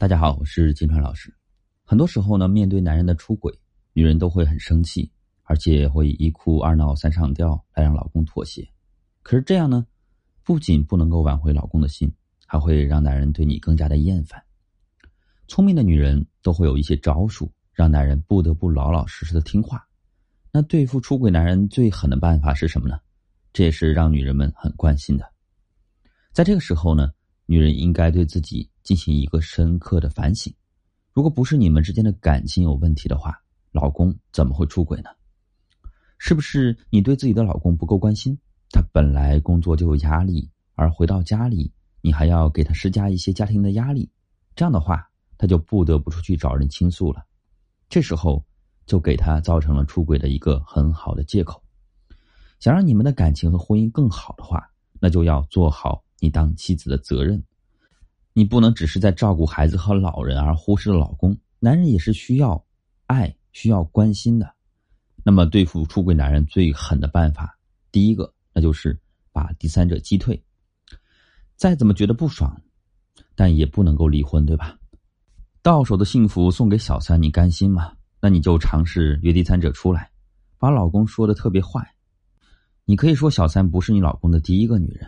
大家好，我是金川老师。很多时候呢，面对男人的出轨，女人都会很生气，而且会一哭二闹三上吊来让老公妥协。可是这样呢，不仅不能够挽回老公的心，还会让男人对你更加的厌烦。聪明的女人都会有一些招数，让男人不得不老老实实的听话。那对付出轨男人最狠的办法是什么呢？这也是让女人们很关心的。在这个时候呢。女人应该对自己进行一个深刻的反省。如果不是你们之间的感情有问题的话，老公怎么会出轨呢？是不是你对自己的老公不够关心？他本来工作就有压力，而回到家里，你还要给他施加一些家庭的压力，这样的话，他就不得不出去找人倾诉了。这时候，就给他造成了出轨的一个很好的借口。想让你们的感情和婚姻更好的话，那就要做好。你当妻子的责任，你不能只是在照顾孩子和老人而忽视了老公。男人也是需要爱、需要关心的。那么，对付出轨男人最狠的办法，第一个那就是把第三者击退。再怎么觉得不爽，但也不能够离婚，对吧？到手的幸福送给小三，你甘心吗？那你就尝试约第三者出来，把老公说的特别坏。你可以说小三不是你老公的第一个女人。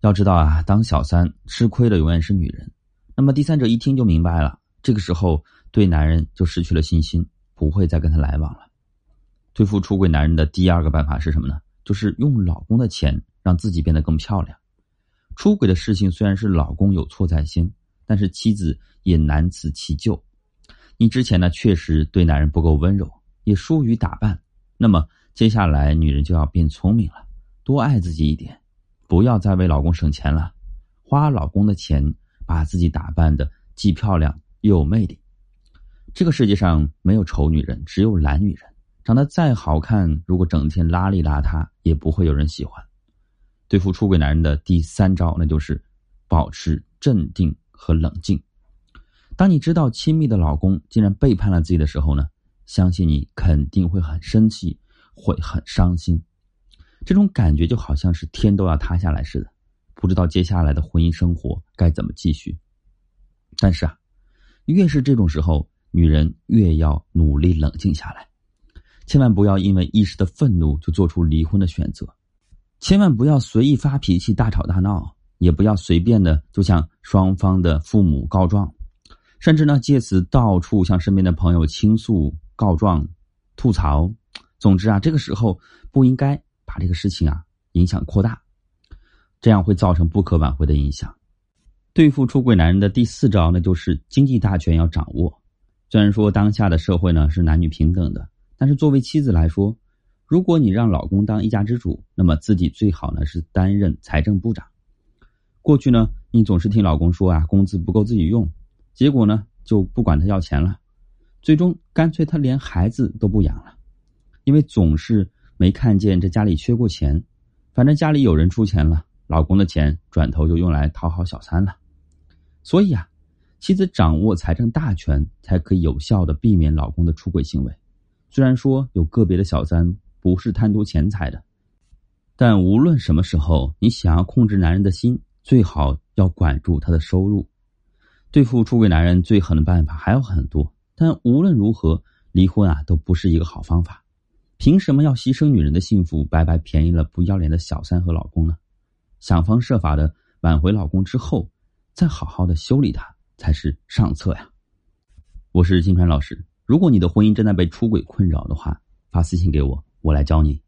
要知道啊，当小三吃亏的永远是女人。那么第三者一听就明白了，这个时候对男人就失去了信心，不会再跟他来往了。对付出轨男人的第二个办法是什么呢？就是用老公的钱让自己变得更漂亮。出轨的事情虽然是老公有错在先，但是妻子也难辞其咎。你之前呢确实对男人不够温柔，也疏于打扮。那么接下来女人就要变聪明了，多爱自己一点。不要再为老公省钱了，花老公的钱，把自己打扮的既漂亮又有魅力。这个世界上没有丑女人，只有懒女人。长得再好看，如果整天邋里邋遢，也不会有人喜欢。对付出轨男人的第三招，那就是保持镇定和冷静。当你知道亲密的老公竟然背叛了自己的时候呢，相信你肯定会很生气，会很伤心。这种感觉就好像是天都要塌下来似的，不知道接下来的婚姻生活该怎么继续。但是啊，越是这种时候，女人越要努力冷静下来，千万不要因为一时的愤怒就做出离婚的选择，千万不要随意发脾气、大吵大闹，也不要随便的就向双方的父母告状，甚至呢借此到处向身边的朋友倾诉、告状、吐槽。总之啊，这个时候不应该。把这个事情啊影响扩大，这样会造成不可挽回的影响。对付出轨男人的第四招，那就是经济大权要掌握。虽然说当下的社会呢是男女平等的，但是作为妻子来说，如果你让老公当一家之主，那么自己最好呢是担任财政部长。过去呢，你总是听老公说啊，工资不够自己用，结果呢就不管他要钱了，最终干脆他连孩子都不养了，因为总是。没看见这家里缺过钱，反正家里有人出钱了，老公的钱转头就用来讨好小三了。所以啊，妻子掌握财政大权，才可以有效的避免老公的出轨行为。虽然说有个别的小三不是贪图钱财的，但无论什么时候，你想要控制男人的心，最好要管住他的收入。对付出轨男人最狠的办法还有很多，但无论如何，离婚啊都不是一个好方法。凭什么要牺牲女人的幸福，白白便宜了不要脸的小三和老公呢？想方设法的挽回老公之后，再好好的修理他才是上策呀。我是金川老师，如果你的婚姻正在被出轨困扰的话，发私信给我，我来教你。